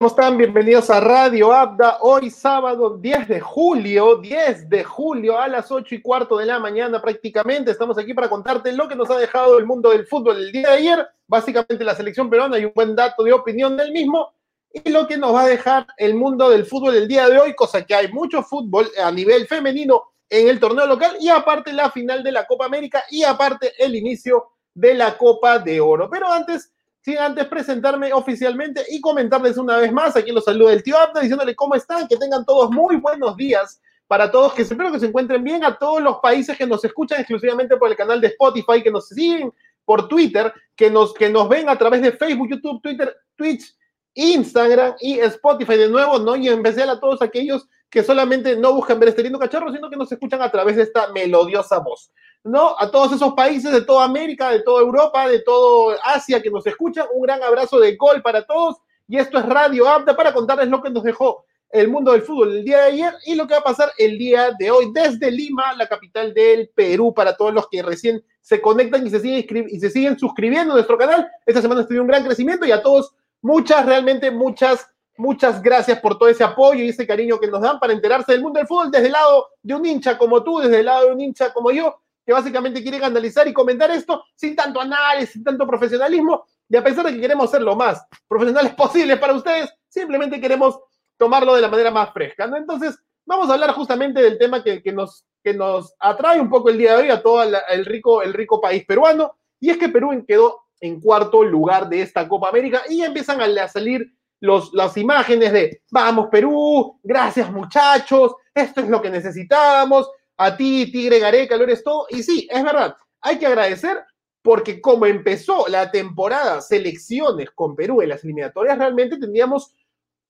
¿cómo están? Bienvenidos a Radio Abda. Hoy sábado 10 de julio, 10 de julio a las 8 y cuarto de la mañana prácticamente. Estamos aquí para contarte lo que nos ha dejado el mundo del fútbol el día de ayer. Básicamente la selección peruana y un buen dato de opinión del mismo. Y lo que nos va a dejar el mundo del fútbol el día de hoy, cosa que hay mucho fútbol a nivel femenino en el torneo local y aparte la final de la Copa América y aparte el inicio de la Copa de Oro. Pero antes sin antes presentarme oficialmente y comentarles una vez más, aquí los saluda el tío Abda, diciéndole cómo están, que tengan todos muy buenos días para todos, que espero que se encuentren bien, a todos los países que nos escuchan exclusivamente por el canal de Spotify, que nos siguen por Twitter, que nos, que nos ven a través de Facebook, YouTube, Twitter, Twitch, Instagram y Spotify de nuevo, ¿no? Y en especial a todos aquellos que solamente no buscan ver este lindo cacharro, sino que nos escuchan a través de esta melodiosa voz. ¿No? A todos esos países de toda América, de toda Europa, de toda Asia que nos escuchan, un gran abrazo de gol para todos. Y esto es Radio Apta para contarles lo que nos dejó el mundo del fútbol el día de ayer y lo que va a pasar el día de hoy desde Lima, la capital del Perú, para todos los que recién se conectan y se siguen, y se siguen suscribiendo a nuestro canal. Esta semana estuvo un gran crecimiento y a todos muchas, realmente muchas, muchas gracias por todo ese apoyo y ese cariño que nos dan para enterarse del mundo del fútbol desde el lado de un hincha como tú, desde el lado de un hincha como yo, que básicamente quieren analizar y comentar esto sin tanto análisis, sin tanto profesionalismo, y a pesar de que queremos ser lo más profesionales posibles para ustedes, simplemente queremos tomarlo de la manera más fresca. Entonces, vamos a hablar justamente del tema que, que, nos, que nos atrae un poco el día de hoy a todo el rico, el rico país peruano, y es que Perú quedó en cuarto lugar de esta Copa América y empiezan a, salir los, las imágenes de vamos Perú, gracias muchachos, esto es lo que necesitábamos, a ti, Tigre Gareca, lo eres todo. Y sí, es verdad, hay que agradecer porque como empezó la temporada selecciones con Perú en las eliminatorias, realmente tendríamos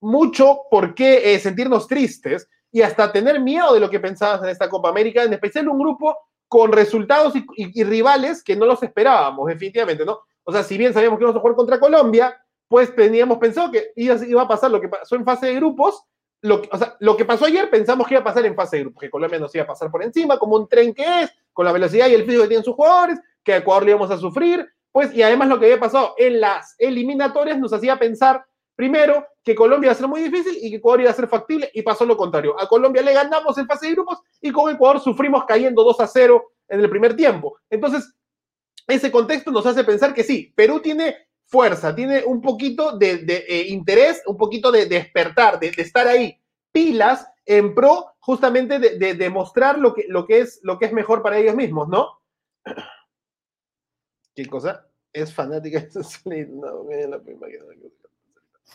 mucho por qué eh, sentirnos tristes y hasta tener miedo de lo que pensabas en esta Copa América, en especial un grupo con resultados y, rivales que no los esperábamos, definitivamente, ¿no? O sea, si bien sabíamos que íbamos a jugar contra Colombia, pues teníamos pensado que iba a pasar lo que pasó en fase de grupos lo, o sea, lo que pasó ayer pensamos que iba a pasar en fase de grupo, que Colombia nos iba a pasar por encima, como un tren que es, con la velocidad y el físico que tienen sus jugadores, que a Ecuador le íbamos a sufrir, pues, y además lo que había pasado en las eliminatorias nos hacía pensar, primero, que Colombia iba a ser muy difícil y que Ecuador iba a ser factible, y pasó lo contrario. A Colombia le ganamos en fase de grupos y con Ecuador sufrimos cayendo 2 a 0 en el primer tiempo. Entonces, ese contexto nos hace pensar que sí, Perú tiene fuerza, tiene un poquito de, eh, interés, un poquito de, despertar, de, estar ahí, pilas en pro justamente de, demostrar lo que, lo, que es, lo que es mejor para ellos mismos, ¿no? ¿Qué cosa? Es fanática.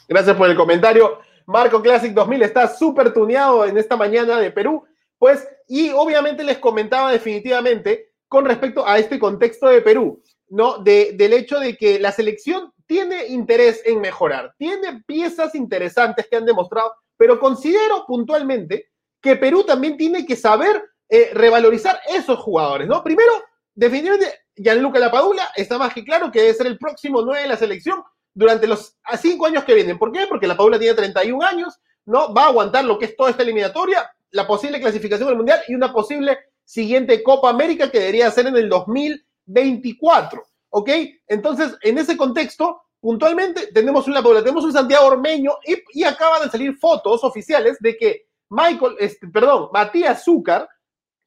Gracias por el comentario. Marco Classic 2000 está súper tuneado en esta mañana de Perú. Pues, y obviamente les comentaba definitivamente con respecto a este contexto de Perú. ¿No? del hecho de que la selección tiene interés en mejorar, tiene piezas interesantes que han demostrado, pero considero puntualmente que Perú también tiene que saber eh, revalorizar esos jugadores, ¿no? Primero, definitivamente, Gianluca Lapadula está más que claro que debe ser el próximo 9 de la selección durante los cinco años que vienen. ¿Por qué? Porque la Padula tiene 31 años, ¿no? Va a aguantar lo que es toda esta eliminatoria, la posible clasificación del Mundial y una posible siguiente Copa América que debería ser en el 2000 24, ¿ok? Entonces, en ese contexto, puntualmente tenemos una tenemos un Santiago Ormeño y, acaban de salir fotos oficiales de que Michael, este, perdón, Matías Zúcar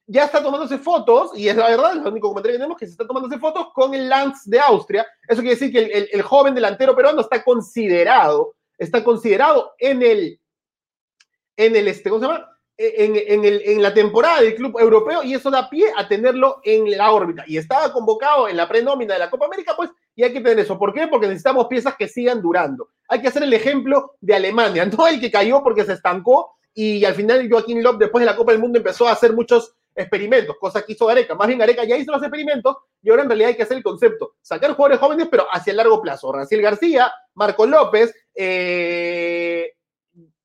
ya está tomándose fotos, y es la verdad, es el único comentario que tenemos, que se está tomándose fotos con el Lance de Austria. Eso quiere decir que el, el joven delantero peruano está considerado, está considerado en el, en el, este, ¿cómo se llama? En, la temporada del club europeo y eso da pie a tenerlo en la órbita. Y estaba convocado en la prenómina de la Copa América, pues, y hay que tener eso. ¿Por qué? Porque necesitamos piezas que sigan durando. Hay que hacer el ejemplo de Alemania, no el que cayó porque se estancó y al final Joaquín López después de la Copa del Mundo empezó a hacer muchos experimentos, cosa que hizo Gareca. Más bien Gareca ya hizo los experimentos y ahora en realidad hay que hacer el concepto, sacar jugadores jóvenes pero hacia el largo plazo. Ranciel García, Marco López, eh,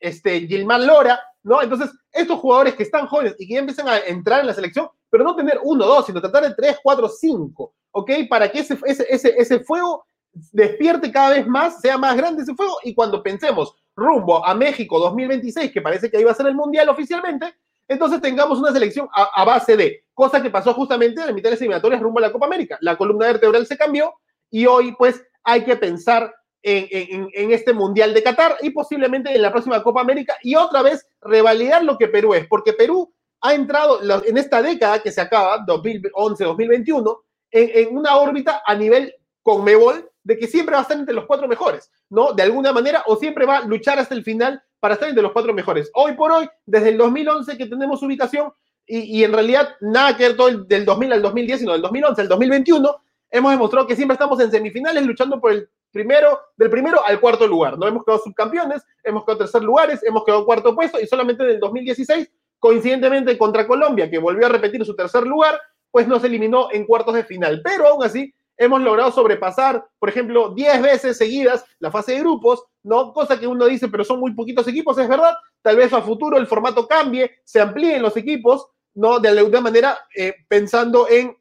este, Gilmán Lora, ¿no? Entonces, estos jugadores que están jóvenes y que ya empiezan a entrar en la selección, pero no tener uno, dos, sino tratar de tres, cuatro, cinco, ¿ok? Para que ese, ese, ese, fuego despierte cada vez más, sea más grande ese fuego, y cuando pensemos rumbo a México 2026, que parece que ahí va a ser el Mundial oficialmente, entonces tengamos una selección a, base de, cosa que pasó justamente en la mitad de las eliminatorias rumbo a la Copa América. La columna vertebral se cambió y hoy pues hay que pensar en, este Mundial de Qatar y posiblemente en la próxima Copa América y otra vez revalidar lo que Perú es, porque Perú ha entrado en esta década que se acaba, 2011-2021, en, una órbita a nivel Conmebol de que siempre va a estar entre los cuatro mejores, ¿no? De alguna manera, o siempre va a luchar hasta el final para estar entre los cuatro mejores. Hoy por hoy, desde el 2011 que tenemos ubicación, y, en realidad nada que ver todo el, del 2000 al 2010, sino del 2011 al 2021, hemos demostrado que siempre estamos en semifinales luchando por el primero, del primero al cuarto lugar. No hemos quedado subcampeones, hemos quedado tercer lugares, hemos quedado cuarto puesto y solamente en el 2016, coincidentemente contra Colombia, que volvió a repetir su tercer lugar, pues nos eliminó en cuartos de final. Pero aún así, hemos logrado sobrepasar, por ejemplo, 10 veces seguidas la fase de grupos, ¿no? Cosa que uno dice, pero son muy poquitos equipos, es verdad. Tal vez a futuro el formato cambie, se amplíen los equipos, ¿no? De alguna manera, eh, pensando en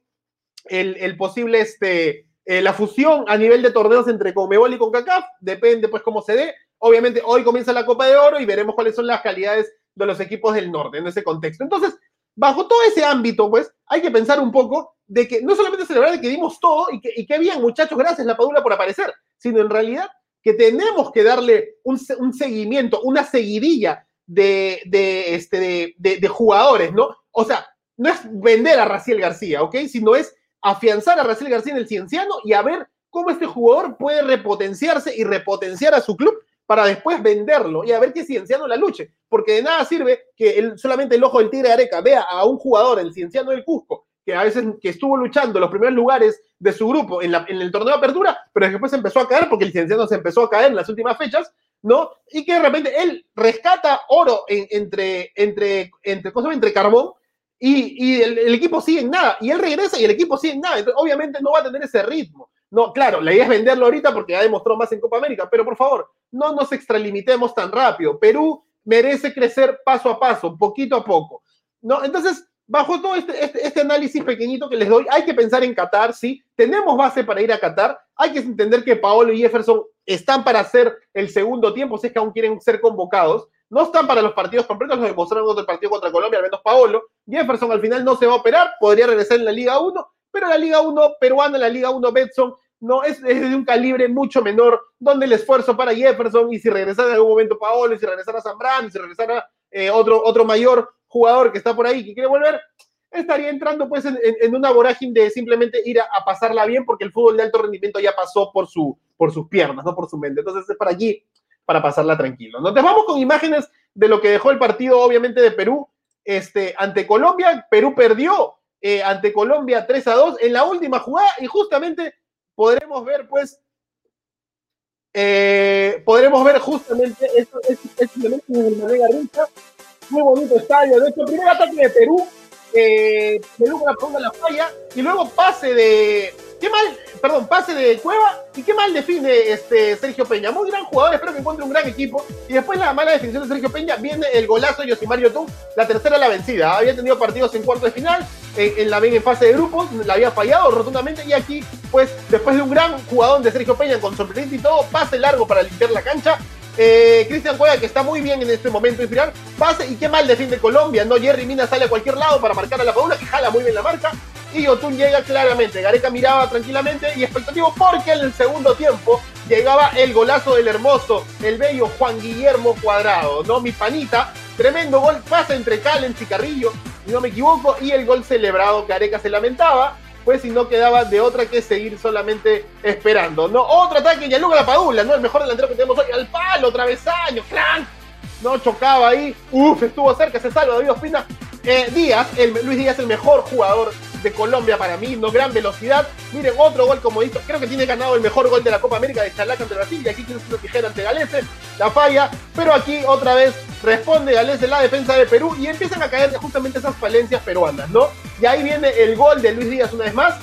el, posible, este, eh, la fusión a nivel de torneos entre Conmebol y CONCACAF, depende pues cómo se dé. Obviamente hoy comienza la Copa de Oro y veremos cuáles son las calidades de los equipos del norte en ese contexto. Entonces, bajo todo ese ámbito, pues, hay que pensar un poco de que no solamente celebrar de que dimos todo y que, y que bien, muchachos, gracias La Padula por aparecer, sino en realidad que tenemos que darle un, un seguimiento, una seguidilla de, de, este, de, de, jugadores, ¿no? O sea, no es vender a Raciel García, ¿ok? Sino es afianzar a Raciel García en el Cienciano y a ver cómo este jugador puede repotenciarse y repotenciar a su club para después venderlo y a ver que Cienciano la luche, porque de nada sirve que solamente el ojo del Tigre Areca vea a un jugador, el Cienciano del Cusco, que a veces que estuvo luchando los primeros lugares de su grupo en, el torneo de apertura, pero después empezó a caer porque el Cienciano se empezó a caer en las últimas fechas, ¿no? Y que de repente él rescata oro entre, entre, entre, entre carbón y, el, equipo sigue en nada, y él regresa y el equipo sigue en nada, entonces obviamente no va a tener ese ritmo. No, claro, la idea es venderlo ahorita porque ya demostró más en Copa América, pero por favor, no nos extralimitemos tan rápido. Perú merece crecer paso a paso, poquito a poco. ¿no? Entonces, bajo todo este, este, este, análisis pequeñito que les doy, hay que pensar en Qatar, sí, tenemos base para ir a Qatar, hay que entender que Paolo y Jefferson están para hacer el segundo tiempo, si es que aún quieren ser convocados, no están para los partidos completos, lo demostraron en otro partido contra Colombia, al menos Paolo. Jefferson al final no se va a operar, podría regresar en la Liga 1, pero la Liga 1 peruana, la Liga 1 Betson, no es, de un calibre mucho menor, donde el esfuerzo para Jefferson, y si regresara en algún momento Paolo, y si regresara Zambrano, y si regresara eh, otro, otro mayor jugador que está por ahí que quiere volver, estaría entrando pues en, una vorágine de simplemente ir a, pasarla bien porque el fútbol de alto rendimiento ya pasó por, su, por sus piernas, no por su mente. Entonces es para allí para pasarla tranquilo. Nos vamos con imágenes de lo que dejó el partido, obviamente, de Perú este, ante Colombia. Perú perdió eh, ante Colombia 3 a 2 en la última jugada y justamente podremos ver, pues, eh, podremos ver justamente esto, elemento de Manega Rincha. Muy bonito estadio. De hecho, primer ataque de Perú, eh, Perú con la falla y luego pase de Qué mal, perdón, pase de Cueva y qué mal define este Sergio Peña. Muy gran jugador, espero que encuentre un gran equipo. Y después la mala definición de Sergio Peña viene el golazo de Yosimario Tú, la tercera la vencida. Había tenido partidos en cuarto de final, en, la en fase de grupos, la había fallado rotundamente. Y aquí, pues, después de un gran jugador de Sergio Peña con sorprendente y todo, pase largo para limpiar la cancha. Eh, Cristian Cueva, que está muy bien en este momento inspirar, pase y qué mal defiende Colombia, ¿no? Jerry Mina sale a cualquier lado para marcar a la Paula, que jala muy bien la marca y Yotun llega claramente. Gareca miraba tranquilamente y expectativo porque en el segundo tiempo llegaba el golazo del hermoso, el bello Juan Guillermo Cuadrado, ¿no? Mi panita, tremendo gol, pasa entre Callens y Carrillo, si no me equivoco, y el gol celebrado, Gareca se lamentaba, pues si no quedaba de otra que seguir solamente esperando, ¿no? Otro ataque, Yaluga La Padula, ¿no? El mejor delantero que tenemos hoy, al palo, travesaño, clan, no chocaba ahí, uf, estuvo cerca, se salva David Ospina. Eh, Díaz, Luis Díaz, el mejor jugador de Colombia para mí, no gran velocidad. Miren, otro gol como hizo, creo que tiene ganado el mejor gol de la Copa América de Chalaca ante Brasil y aquí tiene una tijera ante Galese, la falla, pero aquí otra vez responde Galese la defensa de Perú y empiezan a caer justamente esas falencias peruanas, ¿no? Y ahí viene el gol de Luis Díaz una vez más.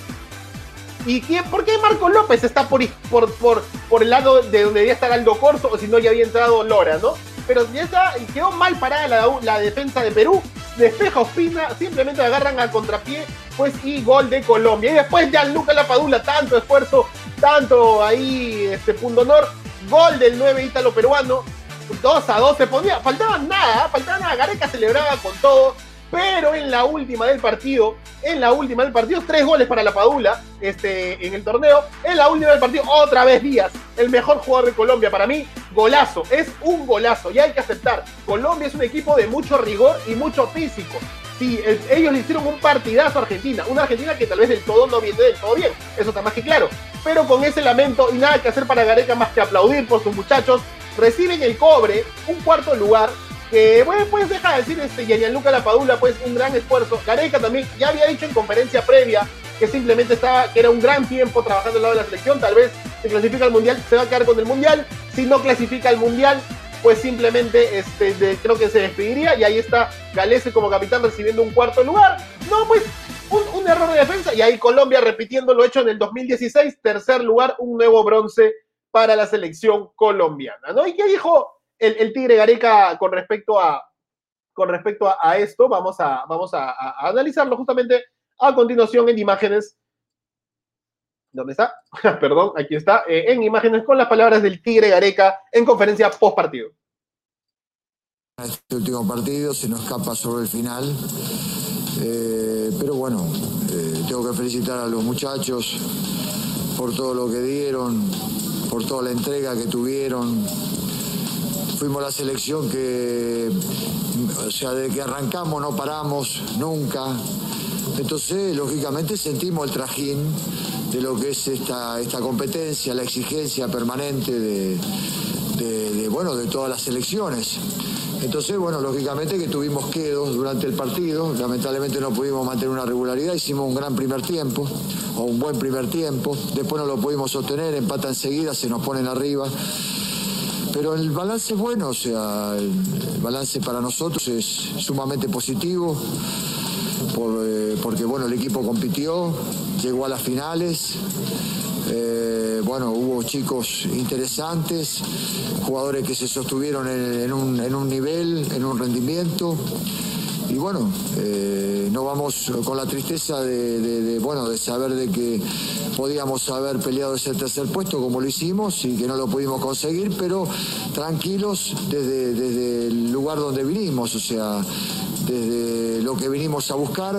¿Y quién, por qué Marco López está por, por, por, por el lado de donde debería estar Aldo Corso o si no ya había entrado Lora, ¿no? Pero ya quedó mal parada la defensa de Perú despeja Ospina, simplemente agarran al contrapié, pues y gol de Colombia. Y después ya Luca Lapadula, tanto esfuerzo, tanto ahí este punto honor, gol del 9 ítalo peruano, 2 a 2 se ponía, faltaba nada, faltaba nada, Gareca celebraba con todo. Pero en la última del partido, en la última del partido, tres goles para la Padula este, en el torneo. En la última del partido, otra vez Díaz, el mejor jugador de Colombia. Para mí, golazo, es un golazo y hay que aceptar. Colombia es un equipo de mucho rigor y mucho físico. Sí, ellos le hicieron un partidazo a Argentina, una Argentina que tal vez del todo no viene del todo bien, eso está más que claro. Pero con ese lamento y nada que hacer para Gareca más que aplaudir por sus muchachos, reciben el cobre, un cuarto lugar, que bueno, pues deja de decir este Gianluca Lapadula, pues un gran esfuerzo. Gareca también ya había dicho en conferencia previa que simplemente estaba, que era un gran tiempo trabajando al lado de la selección, tal vez si clasifica al mundial se va a quedar con el mundial, si no clasifica al mundial, pues simplemente este, creo que se despediría y ahí está Galese como capitán recibiendo un cuarto lugar. No, pues un, un, error de defensa y ahí Colombia repitiendo lo hecho en el 2016, tercer lugar, un nuevo bronce para la selección colombiana, ¿no? ¿Y qué dijo el, Tigre Gareca con respecto a, con respecto a, esto, vamos, a, vamos a, analizarlo justamente a continuación en imágenes. ¿Dónde está? Perdón, aquí está. Eh, en imágenes con las palabras del Tigre Gareca en conferencia post partido. Este último partido se nos escapa sobre el final. Eh, pero bueno, eh, tengo que felicitar a los muchachos por todo lo que dieron, por toda la entrega que tuvieron, fuimos la selección que, o sea, desde que arrancamos no paramos nunca. Entonces, lógicamente, sentimos el trajín de lo que es esta, esta competencia, la exigencia permanente de, bueno, de todas las selecciones. Entonces, bueno, lógicamente que tuvimos quedos durante el partido, lamentablemente no pudimos mantener una regularidad, hicimos un gran primer tiempo, o un buen primer tiempo, después no lo pudimos sostener, empata enseguida, se nos ponen arriba. Pero el balance es bueno, o sea, el, balance para nosotros es sumamente positivo, eh, porque bueno, el equipo compitió, llegó a las finales. Eh, bueno, hubo chicos interesantes, jugadores que se sostuvieron en, un, en un nivel, en un rendimiento y bueno, eh, no vamos con la tristeza de, bueno, de saber de que podíamos haber peleado ese tercer puesto como lo hicimos y que no lo pudimos conseguir, pero tranquilos desde, desde el lugar donde vinimos, o sea, desde lo que vinimos a buscar.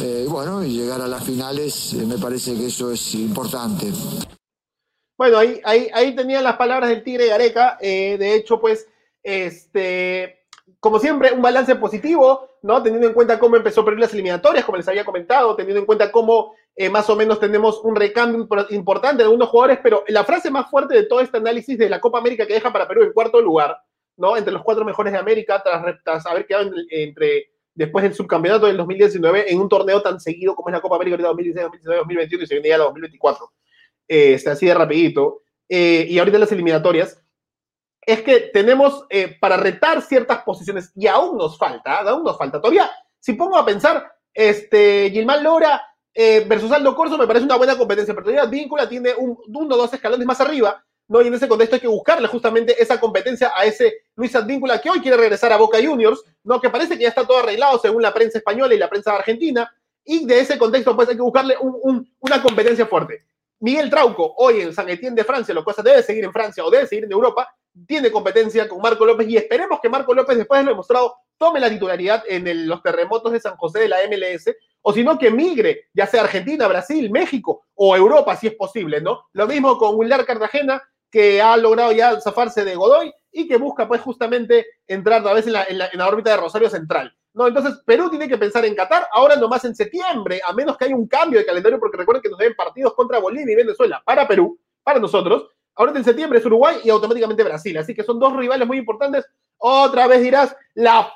Eh, bueno, y llegar a las finales, eh, me parece que eso es importante. Bueno, ahí, ahí, ahí tenían las palabras del Tigre Gareca. de hecho, pues, este, como siempre, un balance positivo, ¿no? Teniendo en cuenta cómo empezó perder las eliminatorias, como les había comentado, teniendo en cuenta cómo eh, más o menos tenemos un recambio importante de algunos jugadores, pero la frase más fuerte de todo este análisis de la Copa América que deja para Perú en cuarto lugar, ¿no? Entre los cuatro mejores de América, tras, haber quedado entre, después del subcampeonato del 2019 en un torneo tan seguido como es la Copa América de 2016, 2019, 2021 y se viene ya la 2024. Eh, así de rapidito. Eh, y ahorita las eliminatorias es que tenemos eh, para retar ciertas posiciones y aún nos falta, aún nos falta. Todavía, si pongo a pensar, este, Gilmán Lora eh, versus Aldo Corso me parece una buena competencia, pero todavía Víncula tiene un, uno o dos escalones más arriba, ¿no? Y en ese contexto hay que buscarle justamente esa competencia a ese Luis Advíncula que hoy quiere regresar a Boca Juniors, ¿no? Que parece que ya está todo arreglado según la prensa española y la prensa argentina, y de ese contexto pues hay que buscarle una competencia fuerte. Miguel Trauco, hoy en San Etienne de Francia, lo cual debe seguir en Francia o debe seguir en Europa, tiene competencia con Marco López y esperemos que Marco López, después de lo demostrado, tome la titularidad en los terremotos de San José de la MLS, o si no, que migre, ya sea Argentina, Brasil, México o Europa, si es posible, ¿no? Lo mismo con Willar Cartagena, que ha logrado ya zafarse de Godoy y que busca, pues, justamente entrar a vez en la, en la órbita de Rosario Central. No, entonces Perú tiene que pensar en Qatar, ahora nomás en septiembre, a menos que haya un cambio de calendario, porque recuerden que nos deben partidos contra Bolivia y Venezuela para Perú, para nosotros. Ahora en septiembre es Uruguay y automáticamente Brasil. Así que son dos rivales muy importantes. Otra vez dirás, la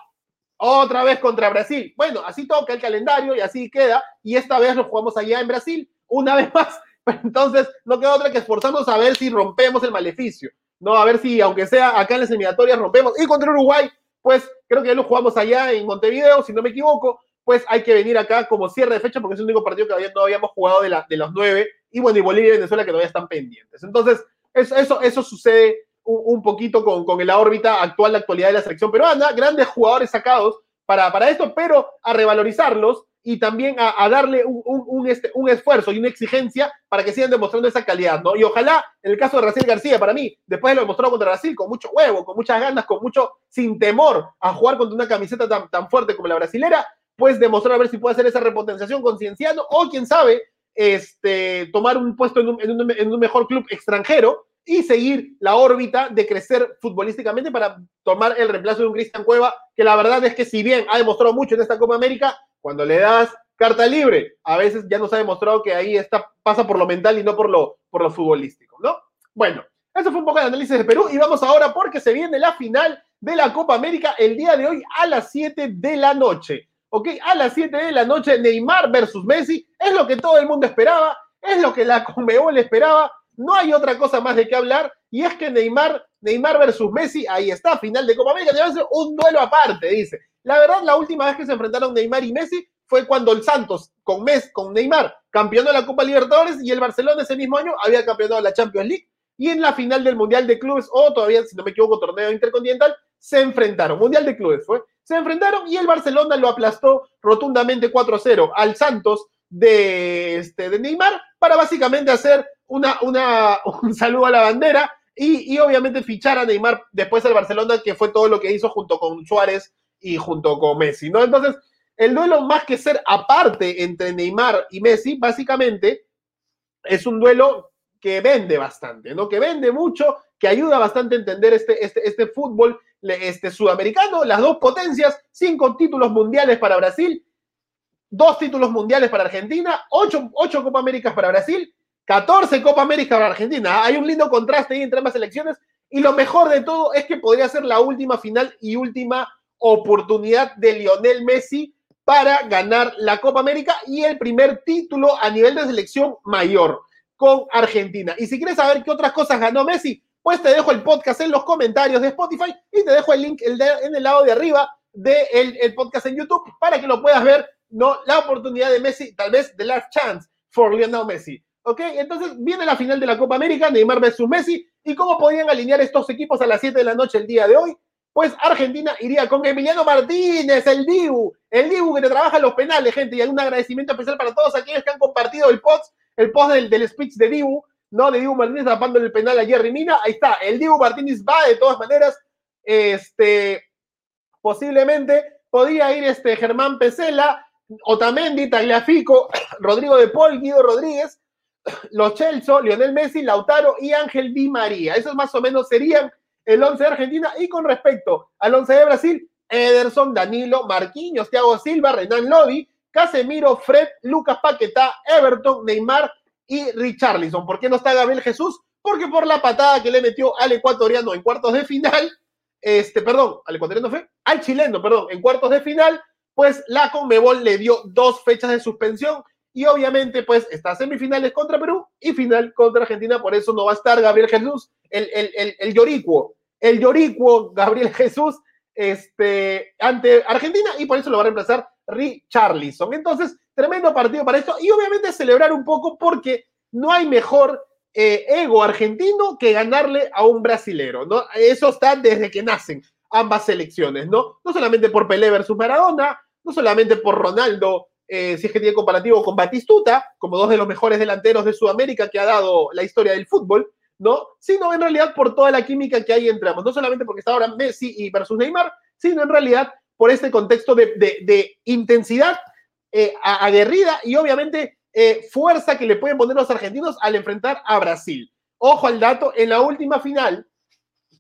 otra vez contra Brasil. Bueno, así toca el calendario y así queda. Y esta vez lo jugamos allá en Brasil, una vez más. Entonces, no queda otra que esforzarnos a ver si rompemos el maleficio. No, a ver si, aunque sea acá en las eliminatorias, rompemos. Y contra Uruguay, pues creo que ya lo jugamos allá en Montevideo, si no me equivoco, pues hay que venir acá como cierre de fecha porque es el único partido que no habíamos jugado de, la, de los nueve, y bueno, y Bolivia y Venezuela que todavía están pendientes. Entonces, eso, eso, eso sucede un, poquito con, con, la órbita actual, la actualidad de la selección peruana, grandes jugadores sacados para, para esto, pero a revalorizarlos y también a, darle un, este, un, esfuerzo y una exigencia para que sigan demostrando esa calidad, ¿no? Y ojalá, en el caso de Brasil García, para mí, después de lo demostrado contra Brasil, con mucho huevo, con muchas ganas, con mucho, sin temor a jugar contra una camiseta tan, tan fuerte como la brasilera, pues demostrar a ver si puede hacer esa repotenciación con Cienciano, o quién sabe, este, tomar un puesto en un, mejor club extranjero y seguir la órbita de crecer futbolísticamente para tomar el reemplazo de un Cristian Cueva, que la verdad es que si bien ha demostrado mucho en esta Copa América, cuando le das carta libre, a veces ya nos ha demostrado que ahí está, pasa por lo mental y no por lo, por lo futbolístico, ¿no? Bueno, eso fue un poco de análisis de Perú y vamos ahora porque se viene la final de la Copa América el día de hoy a las 7 de la noche. ¿Ok? A las 7 de la noche, Neymar versus Messi, es lo que todo el mundo esperaba, es lo que la Conmebol esperaba, no hay otra cosa más de qué hablar, y es que Neymar, Neymar versus Messi, ahí está, final de Copa América, debe ser un duelo aparte, dice. La verdad, la última vez que se enfrentaron Neymar y Messi fue cuando el Santos con, Messi, con Neymar campeonó la Copa Libertadores y el Barcelona ese mismo año había campeonado la Champions League y en la final del Mundial de Clubes o todavía, si no me equivoco, torneo intercontinental, se enfrentaron. Mundial de Clubes fue. Se enfrentaron y el Barcelona lo aplastó rotundamente 4-0 al Santos de, este, de Neymar para básicamente hacer una, una, un saludo a la bandera y, y, obviamente fichar a Neymar después al Barcelona, que fue todo lo que hizo junto con Suárez y junto con Messi, ¿no? Entonces, el duelo más que ser aparte entre Neymar y Messi, básicamente es un duelo que vende bastante, ¿no? Que vende mucho, que ayuda bastante a entender este, este, este fútbol este, sudamericano, las dos potencias, cinco títulos mundiales para Brasil, dos títulos mundiales para Argentina, ocho, ocho Copa Américas para Brasil, 14 Copa América para Argentina. Hay un lindo contraste ahí entre ambas selecciones y lo mejor de todo es que podría ser la última final y última oportunidad de Lionel Messi para ganar la Copa América y el primer título a nivel de selección mayor con Argentina. Y si quieres saber qué otras cosas ganó Messi, pues te dejo el podcast en los comentarios de Spotify y te dejo el link en el lado de arriba del el podcast en YouTube para que lo puedas ver, ¿no? La oportunidad de Messi, tal vez the last chance for Lionel Messi. ¿Ok? Entonces viene la final de la Copa América, Neymar versus Messi. ¿Y cómo podían alinear estos equipos a las 7 de la noche el día de hoy? pues Argentina iría con Emiliano Martínez, el Dibu, el Dibu que te trabaja los penales, gente, y un agradecimiento especial para todos aquellos que han compartido el post, el post del, del speech de Dibu, ¿no? De Dibu Martínez tapando el penal a Jerry Mina, ahí está, el Dibu Martínez va de todas maneras, este, posiblemente podría ir este Germán Pesela, Otamendi, Tagliafico, Rodrigo de Paul, Guido Rodríguez, los Chelso, Lionel Messi, Lautaro y Ángel Di María. Esos más o menos serían el 11 de Argentina. Y con respecto al 11 de Brasil, Ederson, Danilo, Marquinhos, Thiago Silva, Renan Lodi, Casemiro, Fred, Lucas Paquetá, Everton, Neymar y Richarlison. ¿Por qué no está Gabriel Jesús? Porque por la patada que le metió al ecuatoriano en cuartos de final, este, perdón, al ecuatoriano fue, al chileno, perdón, en cuartos de final, pues la Conmebol le dio dos fechas de suspensión y obviamente pues está semifinales contra Perú y final contra Argentina, por eso no va a estar Gabriel Jesús, el, el, el, el Yoricuo, el Yoricuo Gabriel Jesús este, ante Argentina y por eso lo va a reemplazar Richarlison. Entonces, tremendo partido para esto y obviamente celebrar un poco porque no hay mejor eh, ego argentino que ganarle a un brasilero, ¿no? Eso está desde que nacen ambas selecciones, ¿no? No solamente por Pelé versus Maradona, no solamente por Ronaldo, eh, si es que tiene comparativo con Batistuta, como dos de los mejores delanteros de Sudamérica que ha dado la historia del fútbol, ¿no? Sino en realidad por toda la química que hay entre ambos, no solamente porque está ahora Messi y versus Neymar, sino en realidad por este contexto de, intensidad eh, aguerrida y obviamente eh, fuerza que le pueden poner los argentinos al enfrentar a Brasil. Ojo al dato, en la última final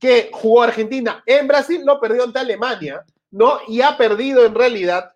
que jugó Argentina en Brasil, lo perdió ante Alemania, ¿no? Y ha perdido en realidad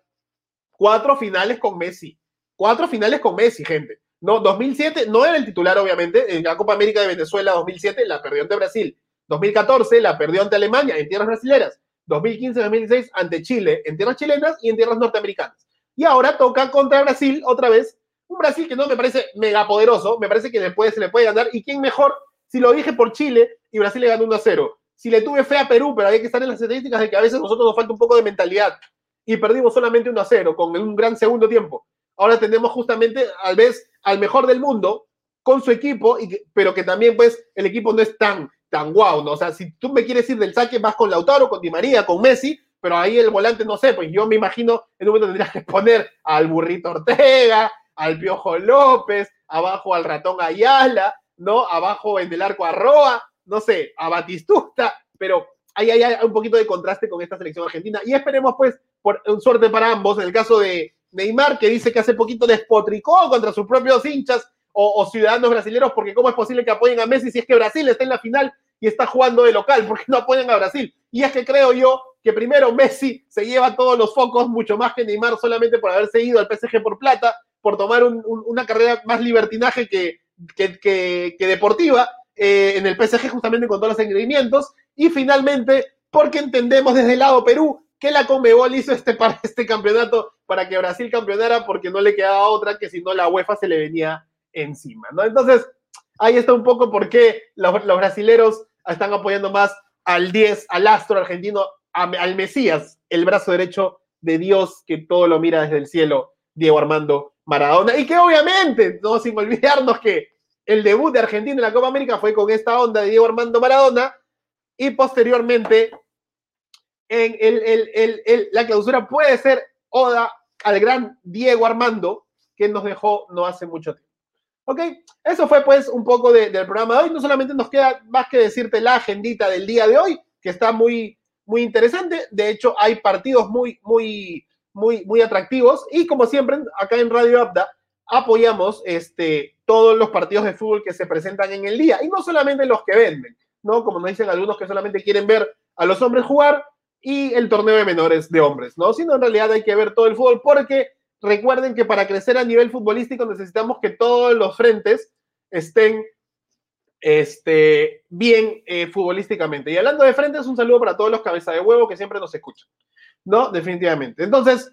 cuatro finales con Messi. Cuatro finales con Messi, gente. No, 2007 no era el titular, obviamente. En la Copa América de Venezuela 2007 la perdió ante Brasil. 2014 la perdió ante Alemania en tierras brasileras. 2015-2016 ante Chile en tierras chilenas y en tierras norteamericanas. Y ahora toca contra Brasil otra vez. Un Brasil que no me parece mega poderoso, me parece que se le puede ganar. ¿Y quién mejor si lo dije por Chile y Brasil le ganó 1 a 0? Si le tuve fe a Perú, pero hay que estar en las estadísticas de que a veces nosotros nos falta un poco de mentalidad. Y perdimos solamente 1 a 0 con un gran segundo tiempo. Ahora tenemos justamente, al vez, al mejor del mundo con su equipo, y pero que también, pues, el equipo no es tan, tan guau, ¿no? O sea, si tú me quieres ir del saque, vas con Lautaro, con Di María, con Messi, pero ahí el volante, no sé, pues yo me imagino, en un momento tendrías que poner al burrito Ortega, al Piojo López, abajo al ratón Ayala, ¿no? Abajo en el arco Arroa, no sé, a Batistusta, pero ahí hay un poquito de contraste con esta selección argentina. Y esperemos, pues, por suerte para ambos, en el caso de Neymar, que dice que hace poquito despotricó contra sus propios hinchas o, ciudadanos brasileños, porque cómo es posible que apoyen a Messi si es que Brasil está en la final y está jugando de local, porque no apoyan a Brasil. Y es que creo yo que primero Messi se lleva todos los focos, mucho más que Neymar, solamente por haberse ido al PSG por plata, por tomar una carrera más libertinaje que, que, deportiva eh, en el PSG, justamente con todos los engreimientos. Y finalmente, porque entendemos desde el lado Perú que la Conmebol hizo este, este campeonato para que Brasil campeonara porque no le quedaba otra que si no la UEFA se le venía encima, ¿no? Entonces, ahí está un poco por qué los, brasileros están apoyando más al 10, al astro argentino, al Mesías, el brazo derecho de Dios que todo lo mira desde el cielo, Diego Armando Maradona. Y que obviamente, no sin olvidarnos que el debut de Argentina en la Copa América fue con esta onda de Diego Armando Maradona y posteriormente en el, la clausura puede ser Oda al gran Diego Armando que nos dejó no hace mucho tiempo. ¿Ok? Eso fue pues un poco del programa de hoy. No solamente nos queda más que decirte la agendita del día de hoy, que está muy, muy interesante. De hecho, hay partidos muy, muy, muy, muy atractivos. Y como siempre, acá en Radio Abda apoyamos este, todos los partidos de fútbol que se presentan en el día. Y no solamente los que venden, ¿no? Como nos dicen algunos que solamente quieren ver a los hombres jugar y el torneo de menores de hombres, ¿no? Sino en realidad hay que ver todo el fútbol porque recuerden que para crecer a nivel futbolístico necesitamos que todos los frentes estén este, bien eh, futbolísticamente. Y hablando de frentes, un saludo para todos los cabeza de huevo que siempre nos escuchan. ¿No? Definitivamente. Entonces,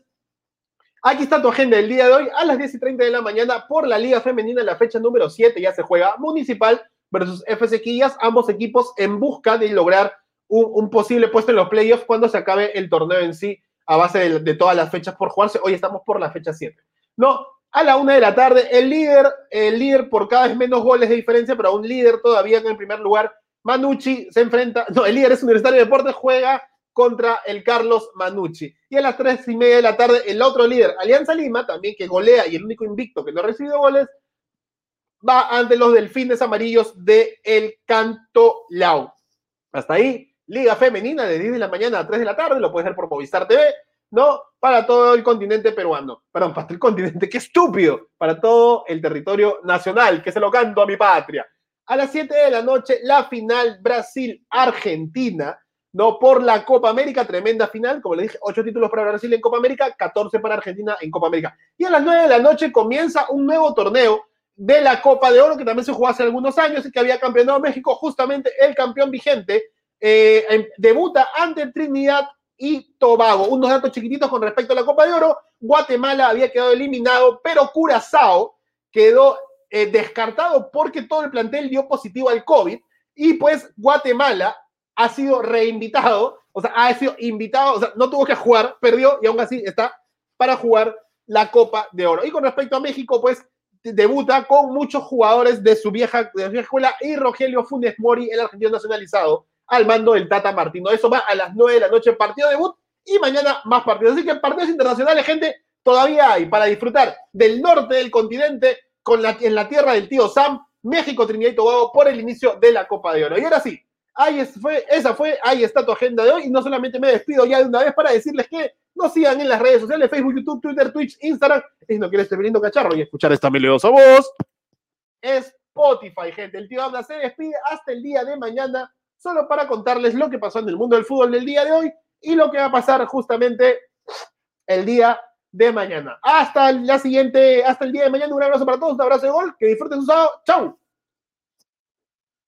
aquí está tu agenda del día de hoy. A las 10 y 30 de la mañana por la Liga Femenina, la fecha número 7 ya se juega Municipal versus FC ambos equipos en busca de lograr un, un posible puesto en los playoffs cuando se acabe el torneo en sí a base de, todas las fechas por jugarse. Hoy estamos por la fecha 7. No, a la una de la tarde, el líder, el líder por cada vez menos goles de diferencia, pero un líder todavía en el primer lugar, Manucci se enfrenta, no, el líder es Universitario de Deportes, juega contra el Carlos Manucci. Y a las tres y media de la tarde, el otro líder, Alianza Lima, también que golea y el único invicto que no ha recibido goles, va ante los delfines amarillos de El Canto Lau. Hasta ahí, Liga Femenina de 10 de la mañana a 3 de la tarde, lo puedes ver por Movistar TV, ¿no? Para todo el continente peruano. Perdón, para el continente, qué estúpido. Para todo el territorio nacional, que se lo canto a mi patria. A las 7 de la noche, la final Brasil-Argentina, ¿no? Por la Copa América, tremenda final, como le dije, 8 títulos para Brasil en Copa América, 14 para Argentina en Copa América. Y a las 9 de la noche comienza un nuevo torneo de la Copa de Oro, que también se jugó hace algunos años y que había campeonado México, justamente el campeón vigente eh, debuta ante Trinidad y Tobago. Unos datos chiquititos con respecto a la Copa de Oro. Guatemala había quedado eliminado, pero Curazao quedó eh, descartado porque todo el plantel dio positivo al COVID. Y pues Guatemala ha sido reinvitado, o sea, ha sido invitado, o sea, no tuvo que jugar, perdió y aún así está para jugar la Copa de Oro. Y con respecto a México, pues debuta con muchos jugadores de su vieja, de su vieja escuela y Rogelio Funes Mori, el argentino nacionalizado, al mando del Tata Martino. Eso va a las 9 de la noche, partido debut, y mañana más partidos. Así que partidos internacionales, gente, todavía hay para disfrutar del norte del continente, con en la tierra del tío Sam, México, Trinidad y Tobago, por el inicio de la Copa de Oro. Y ahora sí, ahí fue, esa fue, ahí está tu agenda de hoy. Y no solamente me despido ya de una vez para decirles que nos sigan en las redes sociales, Facebook, YouTube, Twitter, Twitch, Instagram. Y si no quieres estar viniendo cacharro y escuchar esta melodiosa voz, Spotify, gente. El tío Abda se despide hasta el día de mañana solo para contarles lo que pasó en el mundo del fútbol del día de hoy y lo que va a pasar justamente el día de mañana. Hasta la siguiente, hasta el día de mañana, un abrazo para todos, un abrazo de gol, que disfruten su sábado, chau.